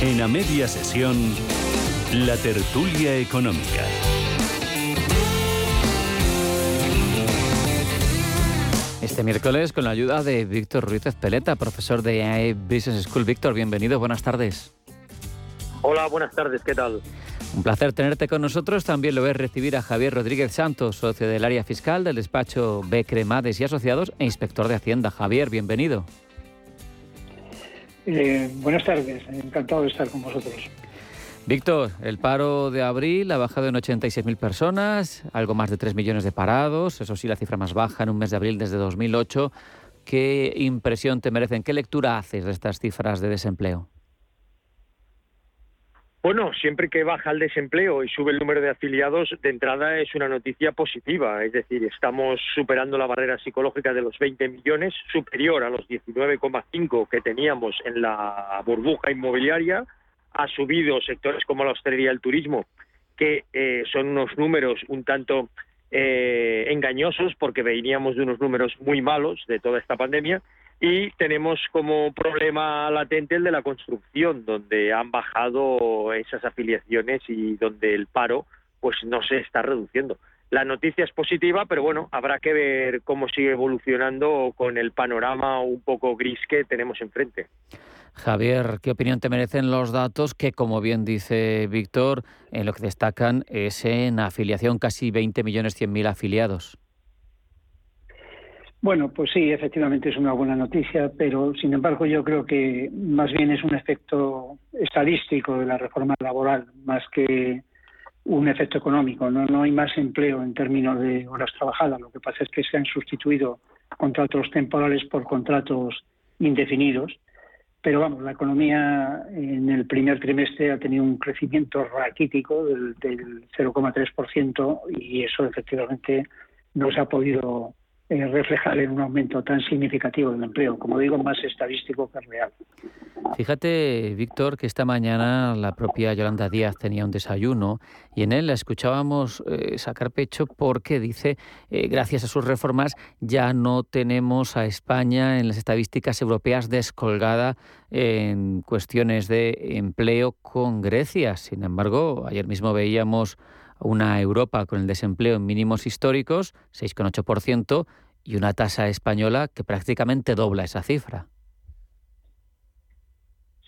En a media sesión, la tertulia económica. Este miércoles con la ayuda de Víctor Ruiz Peleta, profesor de IAE Business School. Víctor, bienvenido, buenas tardes. Hola, buenas tardes, ¿qué tal? Un placer tenerte con nosotros. También lo es recibir a Javier Rodríguez Santos, socio del área fiscal del despacho B. Cremades y Asociados e inspector de Hacienda. Javier, bienvenido. Eh, buenas tardes, encantado de estar con vosotros. Víctor, el paro de abril ha bajado en 86.000 personas, algo más de 3 millones de parados, eso sí, la cifra más baja en un mes de abril desde 2008. ¿Qué impresión te merecen? ¿Qué lectura haces de estas cifras de desempleo? Bueno, siempre que baja el desempleo y sube el número de afiliados, de entrada es una noticia positiva. Es decir, estamos superando la barrera psicológica de los 20 millones, superior a los 19,5 que teníamos en la burbuja inmobiliaria. Ha subido sectores como la hostelería y el turismo, que eh, son unos números un tanto eh, engañosos porque veníamos de unos números muy malos de toda esta pandemia y tenemos como problema latente el de la construcción, donde han bajado esas afiliaciones y donde el paro pues no se está reduciendo. La noticia es positiva, pero bueno, habrá que ver cómo sigue evolucionando con el panorama un poco gris que tenemos enfrente. Javier, ¿qué opinión te merecen los datos que, como bien dice Víctor, en lo que destacan es en afiliación casi 20 millones 100 mil afiliados? Bueno, pues sí, efectivamente es una buena noticia, pero sin embargo yo creo que más bien es un efecto estadístico de la reforma laboral, más que un efecto económico. No, no hay más empleo en términos de horas trabajadas. Lo que pasa es que se han sustituido contratos temporales por contratos indefinidos. Pero vamos, la economía en el primer trimestre ha tenido un crecimiento raquítico del, del 0,3% y eso efectivamente no se ha podido eh, reflejar en un aumento tan significativo del empleo, como digo, más estadístico que real. Fíjate, Víctor, que esta mañana la propia Yolanda Díaz tenía un desayuno y en él la escuchábamos eh, sacar pecho porque dice, eh, gracias a sus reformas ya no tenemos a España en las estadísticas europeas descolgada en cuestiones de empleo con Grecia. Sin embargo, ayer mismo veíamos una Europa con el desempleo en mínimos históricos, 6,8%, y una tasa española que prácticamente dobla esa cifra.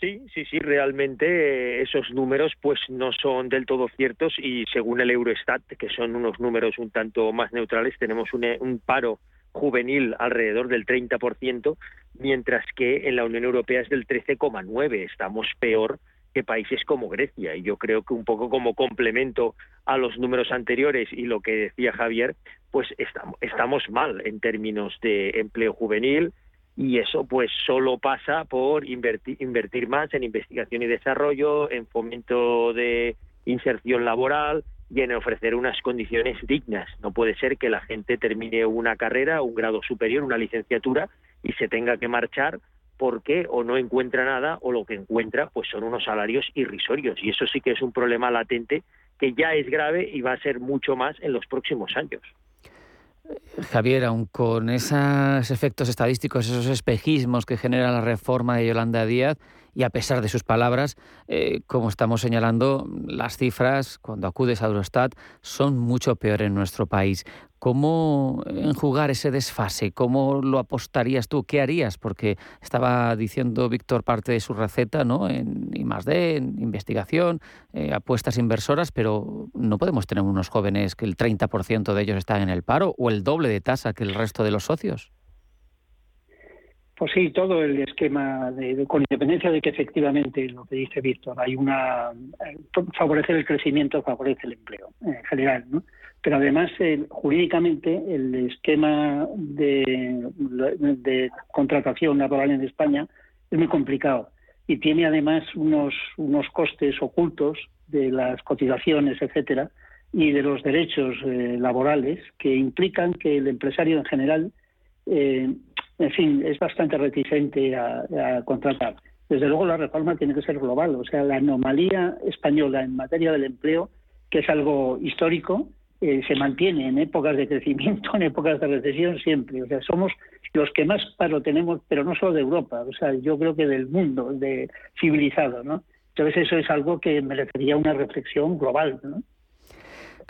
Sí, sí, sí, realmente eh, esos números pues no son del todo ciertos y según el Eurostat, que son unos números un tanto más neutrales, tenemos un, un paro juvenil alrededor del 30%, mientras que en la Unión Europea es del 13,9%. Estamos peor que países como Grecia. Y yo creo que un poco como complemento a los números anteriores y lo que decía Javier, pues estamos, mal en términos de empleo juvenil y eso pues solo pasa por invertir más en investigación y desarrollo, en fomento de inserción laboral y en ofrecer unas condiciones dignas. No puede ser que la gente termine una carrera, un grado superior, una licenciatura y se tenga que marchar porque o no encuentra nada o lo que encuentra pues son unos salarios irrisorios y eso sí que es un problema latente que ya es grave y va a ser mucho más en los próximos años. Javier, aun con esos efectos estadísticos, esos espejismos que genera la reforma de Yolanda Díaz, y a pesar de sus palabras, eh, como estamos señalando, las cifras, cuando acudes a Eurostat, son mucho peores en nuestro país. ¿Cómo enjugar ese desfase? ¿Cómo lo apostarías tú? ¿Qué harías? Porque estaba diciendo Víctor parte de su receta ¿no? en I+.D., en investigación, eh, apuestas inversoras, pero no podemos tener unos jóvenes que el 30% de ellos están en el paro o el doble de tasa que el resto de los socios. Pues sí, todo el esquema, de, con independencia de que efectivamente lo que dice Víctor, hay una. Eh, favorecer el crecimiento favorece el empleo en general, ¿no? Pero además, jurídicamente, el esquema de, contratación laboral en España es muy complicado y tiene además unos, unos costes ocultos de las cotizaciones, etcétera, y de los derechos eh, laborales que implican que el empresario en general eh, en fin, es bastante reticente a, contratar. Desde luego la reforma tiene que ser global, o sea, la anomalía española en materia del empleo, que es algo histórico, eh, se mantiene en épocas de crecimiento, en épocas de recesión siempre. O sea, somos los que más paro tenemos, pero no solo de Europa, o sea, yo creo que del mundo, de civilizado, ¿no? Entonces eso es algo que merecería una reflexión global. ¿no?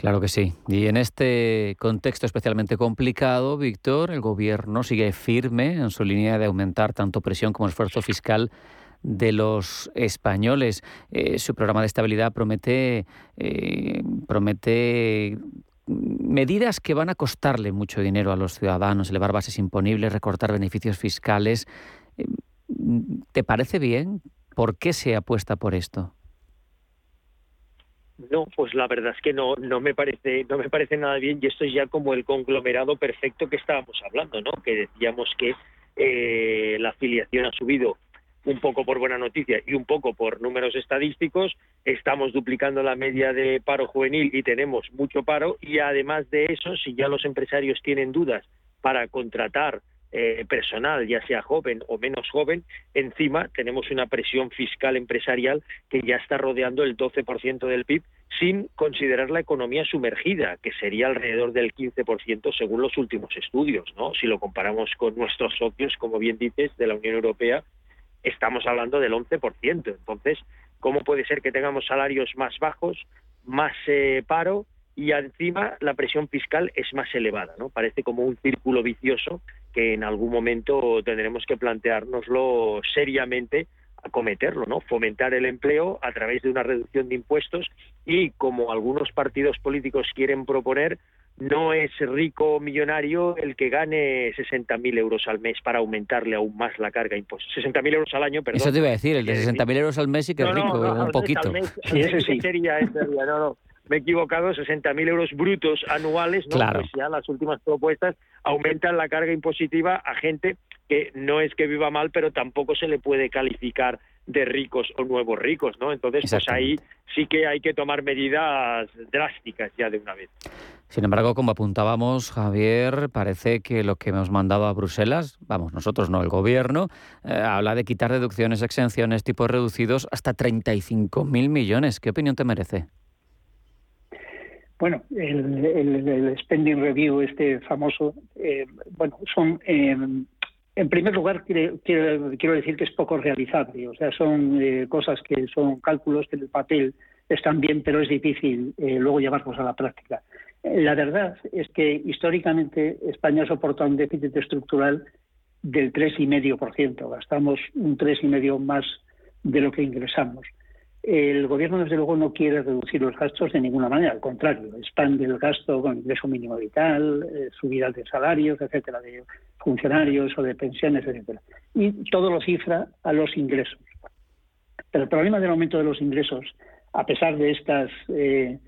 Claro que sí. Y en este contexto especialmente complicado, Víctor, el gobierno sigue firme en su línea de aumentar tanto presión como esfuerzo fiscal de los españoles. Eh, su programa de estabilidad promete, eh, promete medidas que van a costarle mucho dinero a los ciudadanos, elevar bases imponibles, recortar beneficios fiscales. Eh, ¿Te parece bien? ¿Por qué se apuesta por esto? No, pues la verdad es que no, no me parece, no me parece nada bien y esto es ya como el conglomerado perfecto que estábamos hablando, ¿no? Que decíamos que eh, la afiliación ha subido un poco por buena noticia y un poco por números estadísticos, estamos duplicando la media de paro juvenil y tenemos mucho paro y además de eso, si ya los empresarios tienen dudas para contratar eh, personal, ya sea joven o menos joven, encima tenemos una presión fiscal empresarial que ya está rodeando el 12% del PIB sin considerar la economía sumergida, que sería alrededor del 15% según los últimos estudios. Si lo comparamos con nuestros socios, como bien dices, de la Unión Europea, estamos hablando del 11%. Entonces, ¿cómo puede ser que tengamos salarios más bajos, más eh, paro y encima la presión fiscal es más elevada? ¿no? Parece como un círculo vicioso que en algún momento tendremos que planteárnoslo seriamente acometerlo, ¿no? Fomentar el empleo a través de una reducción de impuestos y como algunos partidos políticos quieren proponer, no es rico o millonario el que gane 60.000 euros al mes para aumentarle aún más la carga de impuestos. 60.000 euros al año, perdón. Eso te iba a decir, el de 60.000 euros al mes y que es rico, un poquito. sí, eso sí. Sería, sería, no, no me he equivocado, 60.000 euros brutos anuales, ¿no? Claro. Pues ya las últimas propuestas aumentan la carga impositiva a gente que no es que viva mal, pero tampoco se le puede calificar de ricos o nuevos ricos, ¿no? Entonces, pues ahí sí que hay que tomar medidas drásticas ya de una vez. Sin embargo, como apuntábamos, Javier, parece que lo que hemos mandado a Bruselas, vamos, nosotros no, el gobierno, eh, habla de quitar deducciones, exenciones, tipos reducidos hasta 35.000 millones. ¿Qué opinión te merece? Bueno, el, spending review, este famoso, eh, bueno, son, eh, en primer lugar, quiero, quiero, decir que es poco realizable. O sea, son eh, cosas que son cálculos que en el papel están bien, pero es difícil luego llevarlos a la práctica. La verdad es que históricamente España soporta un déficit estructural del 3,5%. Gastamos un 3,5% más de lo que ingresamos. El gobierno, desde luego, no quiere reducir los gastos de ninguna manera, al contrario, expande el gasto con ingreso mínimo vital, eh, subidas de salarios, etcétera, de funcionarios o de pensiones, etcétera. Y todo lo cifra a los ingresos. Pero el problema del aumento de los ingresos, a pesar de estas, eh,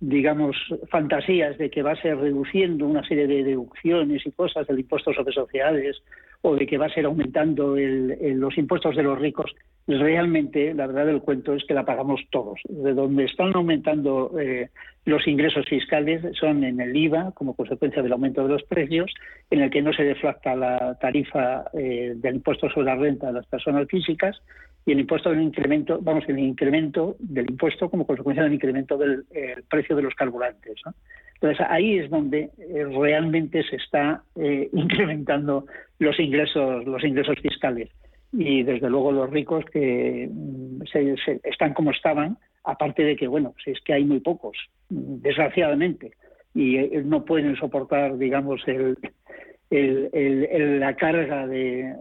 digamos, fantasías de que va a ser reduciendo una serie de deducciones y cosas del impuesto sobre sociedades o de que va a ser aumentando los impuestos de los ricos, realmente la verdad del cuento es que la pagamos todos. De donde están aumentando eh, los ingresos fiscales son en el IVA, como consecuencia del aumento de los precios, en el que no se deflacta la tarifa eh, del impuesto sobre la renta de las personas físicas y el impuesto del incremento, vamos, el incremento del impuesto como consecuencia del incremento del precio de los carburantes. Entonces ahí es donde eh, realmente se está eh, incrementando los ingresos, los ingresos fiscales. Y desde luego los ricos que mm, están como estaban, aparte de que, bueno, es que hay muy pocos, desgraciadamente, y eh, no pueden soportar, digamos, el, la carga de,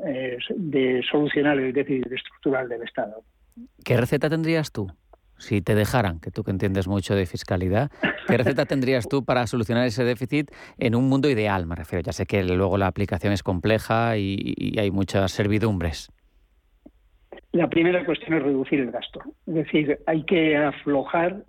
de solucionar el déficit estructural del Estado. ¿Qué receta tendrías tú? si te dejaran, que tú que entiendes mucho de fiscalidad, ¿qué receta tendrías tú para solucionar ese déficit en un mundo ideal? Me refiero, ya sé que luego la aplicación es compleja y, hay muchas servidumbres. La primera cuestión es reducir el gasto. Es decir, hay que aflojar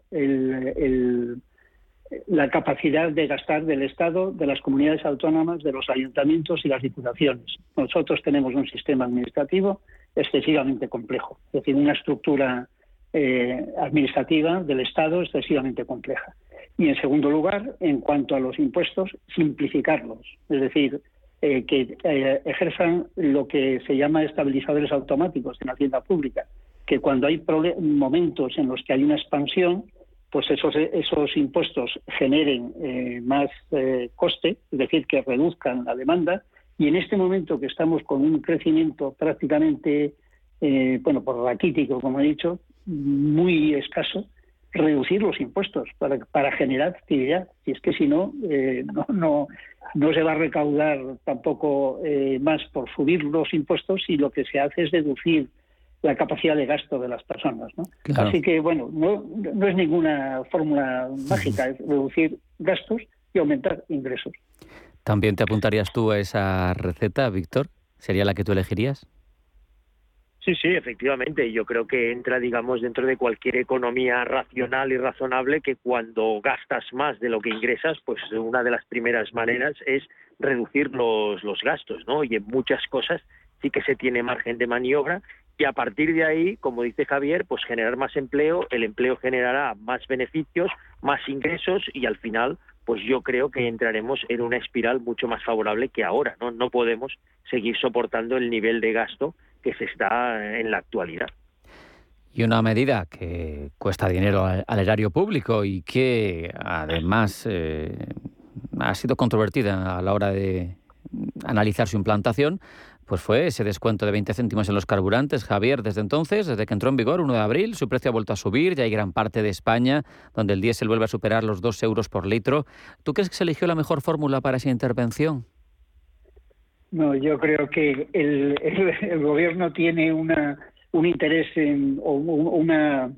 la capacidad de gastar del Estado, de las comunidades autónomas, de los ayuntamientos y las diputaciones. Nosotros tenemos un sistema administrativo excesivamente complejo, es decir, una estructura eh, administrativa del Estado excesivamente compleja. Y en segundo lugar, en cuanto a los impuestos, simplificarlos, es decir, eh, que eh, ejerzan lo que se llama estabilizadores automáticos en la hacienda pública, que cuando hay momentos en los que hay una expansión, pues esos, esos impuestos generen más coste, es decir, que reduzcan la demanda, y en este momento que estamos con un crecimiento prácticamente, bueno, por raquítico, como he dicho, muy escaso, reducir los impuestos para, para generar actividad. Y es que si eh, no, no, no se va a recaudar tampoco eh, más por subir los impuestos y lo que se hace es deducir la capacidad de gasto de las personas. ¿no? Así que, bueno, no, no es ninguna fórmula mágica, es reducir gastos y aumentar ingresos. ¿También te apuntarías tú a esa receta, Víctor? ¿Sería la que tú elegirías? Sí, sí, efectivamente. Yo creo que entra, digamos, dentro de cualquier economía racional y razonable que cuando gastas más de lo que ingresas, pues una de las primeras maneras es reducir los, los gastos, ¿no? Y en muchas cosas sí que se tiene margen de maniobra y a partir de ahí, como dice Javier, pues generar más empleo, el empleo generará más beneficios, más ingresos y al final, pues yo creo que entraremos en una espiral mucho más favorable que ahora, ¿no? No podemos seguir soportando el nivel de gasto que se está en la actualidad. Y una medida que cuesta dinero al, erario público y que además eh, ha sido controvertida a la hora de analizar su implantación, pues fue ese descuento de 20 céntimos en los carburantes. Javier, desde entonces, desde que entró en vigor, 1 de abril, su precio ha vuelto a subir. Ya hay gran parte de España donde el diésel vuelve a superar los 2 euros por litro. ¿Tú crees que se eligió la mejor fórmula para esa intervención? No, yo creo que el, el, gobierno tiene una, un interés en, o una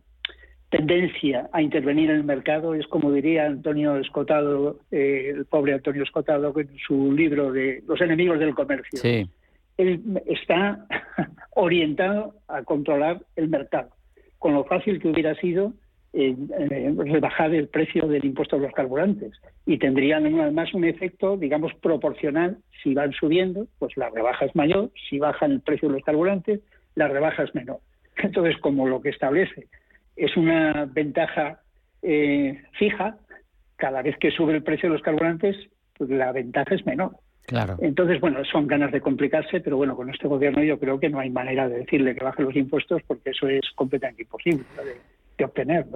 tendencia a intervenir en el mercado. Es como diría Antonio Escotado, eh, el pobre Antonio Escotado, en su libro de Los enemigos del comercio. Sí. Él está orientado a controlar el mercado, con lo fácil que hubiera sido eh, rebajar el precio del impuesto a los carburantes y tendrían además un efecto, digamos, proporcional. Si van subiendo, pues la rebaja es mayor, si bajan el precio de los carburantes, la rebaja es menor. Entonces, como lo que establece es una ventaja eh, fija, cada vez que sube el precio de los carburantes, pues la ventaja es menor. Claro. Entonces, bueno, son ganas de complicarse, pero bueno, con este gobierno yo creo que no hay manera de decirle que baje los impuestos porque eso es completamente imposible obtener.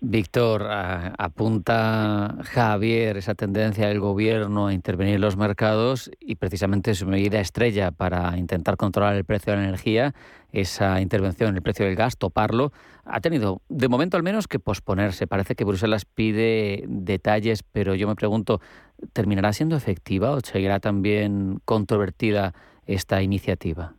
Víctor, apunta Javier esa tendencia del gobierno a intervenir en los mercados y precisamente su medida estrella para intentar controlar el precio de la energía, esa intervención en el precio del gas, toparlo, ha tenido de momento al menos que posponerse. Parece que Bruselas pide detalles, pero yo me pregunto, ¿terminará siendo efectiva o seguirá también controvertida esta iniciativa?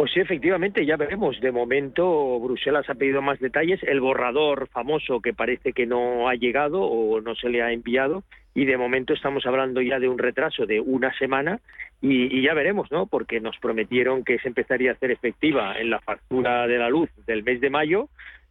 Pues sí, efectivamente, ya veremos. De momento, Bruselas ha pedido más detalles. El borrador famoso que parece que no ha llegado o no se le ha enviado. Y de momento estamos hablando ya de un retraso de una semana y, ya veremos, ¿no? Porque nos prometieron que se empezaría a hacer efectiva en la factura de la luz del mes de mayo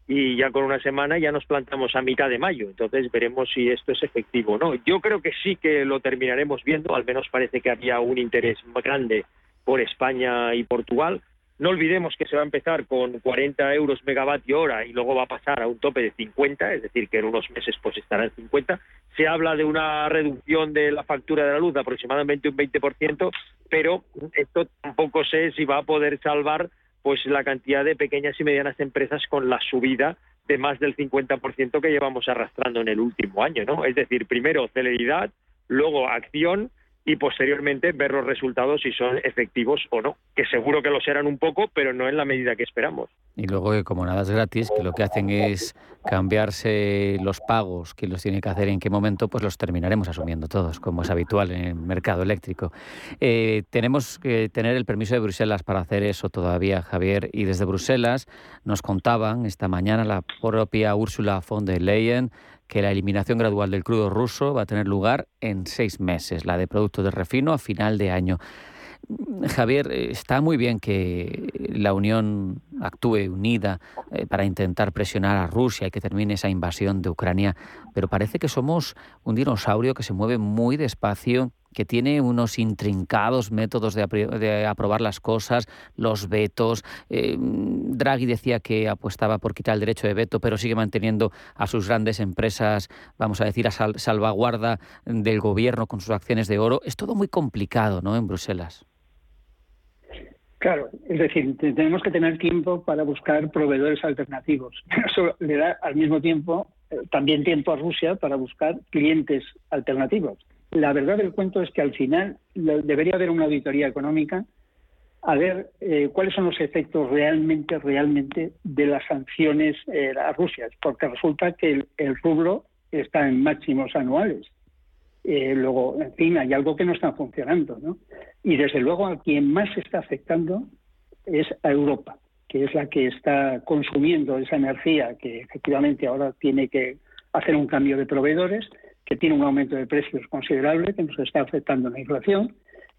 y ya con una semana ya nos plantamos a mitad de mayo. Entonces veremos si esto es efectivo o no. Yo creo que sí que lo terminaremos viendo. Al menos parece que había un interés grande por España y Portugal no olvidemos que se va a empezar con 40 euros megavatio hora y luego va a pasar a un tope de 50, es decir, que en unos meses pues estará en 50. Se habla de una reducción de la factura de la luz de aproximadamente un 20%, pero esto tampoco sé si va a poder salvar pues la cantidad de pequeñas y medianas empresas con la subida de más del 50% que llevamos arrastrando en el último año, ¿no? Es decir, primero celeridad, luego acción y posteriormente ver los resultados si son efectivos o no, que seguro que lo serán un poco, pero no en la medida que esperamos. Y luego que como nada es gratis, lo que hacen es cambiarse los pagos, que los tiene que hacer en qué momento, pues los terminaremos asumiendo todos, como es habitual en el mercado eléctrico. Eh, tenemos que tener el permiso de Bruselas para hacer eso todavía, Javier, y desde Bruselas nos contaban esta mañana la propia Úrsula von der Leyen que la eliminación gradual del crudo ruso va a tener lugar en seis meses, la de productos de refino a final de año. Javier, está muy bien que la Unión actúe unida eh, para intentar presionar a Rusia y que termine esa invasión de Ucrania, pero parece que somos un dinosaurio que se mueve muy despacio que tiene unos intrincados métodos de, aprobar las cosas, los vetos. Eh, Draghi decía que apostaba por quitar el derecho de veto, pero sigue manteniendo a sus grandes empresas, vamos a decir, a salvaguarda del gobierno con sus acciones de oro. Es todo muy complicado, ¿no?, en Bruselas. Claro, es decir, tenemos que tener tiempo para buscar proveedores alternativos. Eso le da al mismo tiempo eh, también tiempo a Rusia para buscar clientes alternativos. La verdad del cuento es que al final debería haber una auditoría económica a ver eh, cuáles son los efectos realmente, realmente de las sanciones eh, a Rusia, porque resulta que el, rublo está en máximos anuales. Eh, luego, en fin, hay algo que no está funcionando, ¿no? Y desde luego a quien más está afectando es a Europa, que es la que está consumiendo esa energía que efectivamente ahora tiene que hacer un cambio de proveedores, que tiene un aumento de precios considerable, que nos está afectando la inflación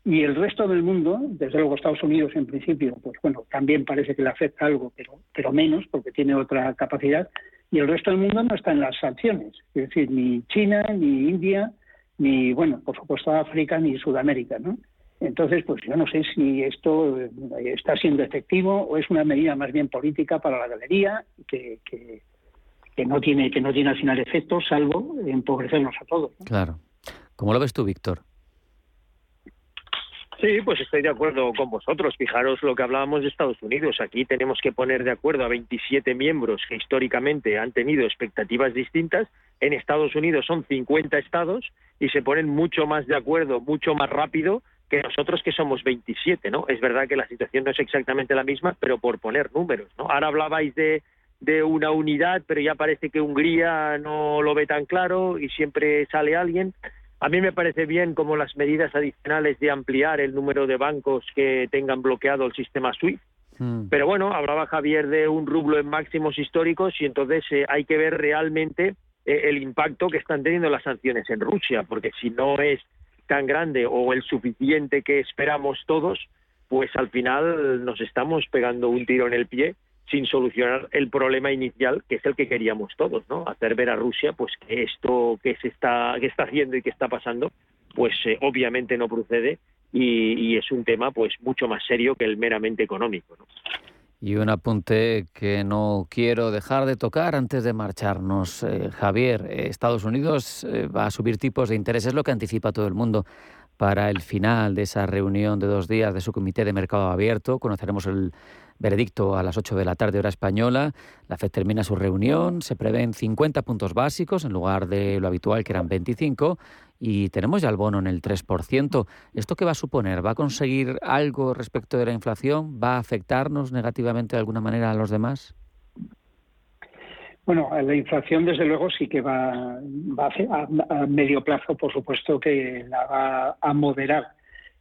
y el resto del mundo, desde luego Estados Unidos en principio, pues bueno, también parece que le afecta algo, pero, menos, porque tiene otra capacidad. Y el resto del mundo no está en las sanciones. Es decir, ni China, ni India, ni, bueno, por supuesto África, ni Sudamérica, ¿no? Entonces, pues yo no sé si esto eh, está siendo efectivo o es una medida más bien política para la galería que, que, que no tiene que no tiene al final efecto, salvo empobrecernos a todos. Claro. ¿Cómo lo ves tú, Víctor? Sí, pues estoy de acuerdo con vosotros. Fijaros lo que hablábamos de Estados Unidos. Aquí tenemos que poner de acuerdo a 27 miembros que históricamente han tenido expectativas distintas. En Estados Unidos son 50 estados y se ponen mucho más de acuerdo, mucho más rápido que nosotros que somos 27, ¿no? Es verdad que la situación no es exactamente la misma, pero por poner números, ¿no? Ahora hablabais de, de una unidad, pero ya parece que Hungría no lo ve tan claro y siempre sale alguien. A mí me parece bien como las medidas adicionales de ampliar el número de bancos que tengan bloqueado el sistema SWIFT. Hmm. Pero bueno, hablaba Javier de un rublo en máximos históricos y entonces eh, hay que ver realmente eh, el impacto que están teniendo las sanciones en Rusia, porque si no es tan grande o el suficiente que esperamos todos, pues al final nos estamos pegando un tiro en el pie sin solucionar el problema inicial que es el que queríamos todos, ¿no? Hacer ver a Rusia pues que esto que se está que está haciendo y que está pasando pues eh, obviamente no procede y, es un tema pues mucho más serio que el meramente económico, Y un apunte que no quiero dejar de tocar antes de marcharnos. Eh, Javier, eh, Estados Unidos va a subir tipos de interés, es lo que anticipa todo el mundo para el final de esa reunión de dos días de su comité de mercado abierto. Conoceremos el veredicto a las 8 de la tarde hora española. La FED termina su reunión, se prevén 50 puntos básicos en lugar de lo habitual que eran 25 y tenemos ya el bono en el 3%. ¿Esto qué va a suponer? ¿Va a conseguir algo respecto de la inflación? ¿Va a afectarnos negativamente de alguna manera a los demás? Bueno, la inflación desde luego sí que va, a, medio plazo, por supuesto que la va a moderar.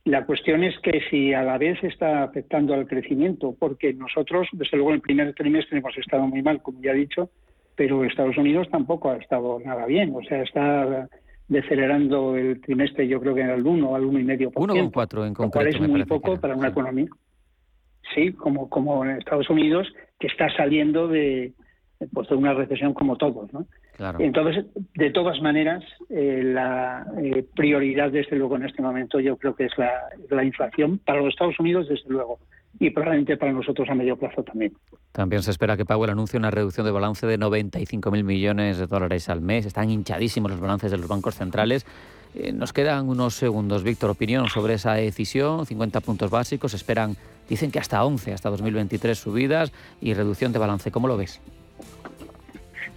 La cuestión es que si a la vez está afectando al crecimiento, porque nosotros, desde luego, en el primer trimestre hemos estado muy mal, como ya he dicho, pero Estados Unidos tampoco ha estado nada bien. O sea, está decelerando el trimestre, yo creo que en el 1 al 1,5%. 1,4 en concreto. Lo cual es muy poco para una economía. Sí, como, como en Estados Unidos, que está saliendo de, pues de una recesión como todos, ¿no? Entonces, de todas maneras, eh, la eh, prioridad, desde luego, en este momento, yo creo que es la, la, inflación para los Estados Unidos, desde luego, y probablemente para nosotros a medio plazo también. También se espera que Powell anuncie una reducción de balance de 95.000 millones de dólares al mes. Están hinchadísimos los balances de los bancos centrales. Eh, nos quedan unos segundos. Víctor, opinión sobre esa decisión. 50 puntos básicos. Esperan, dicen que hasta 11, hasta 2023 subidas y reducción de balance. ¿Cómo lo ves?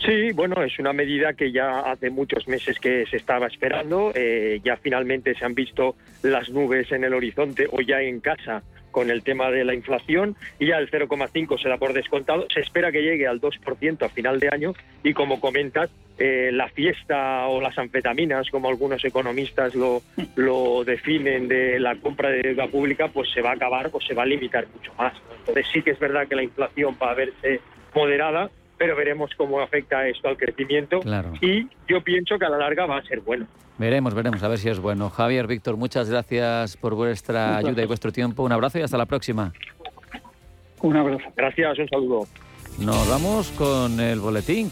Sí, bueno, es una medida que ya hace muchos meses que se estaba esperando. Eh, ya finalmente se han visto las nubes en el horizonte o ya en casa con el tema de la inflación y ya el 0,5 se da por descontado. Se espera que llegue al 2% a final de año y como comentas, eh, la fiesta o las anfetaminas, como algunos economistas lo, lo definen de la compra de deuda pública, pues se va a acabar o se va a limitar mucho más. Entonces sí que es verdad que la inflación va a verse moderada, pero veremos cómo afecta esto al crecimiento y yo pienso que a la larga va a ser bueno. Veremos, veremos, a ver si es bueno. Javier, Víctor, muchas gracias por vuestra ayuda y vuestro tiempo. Un abrazo y hasta la próxima. Un abrazo. Gracias, un saludo. Nos vamos con el boletín.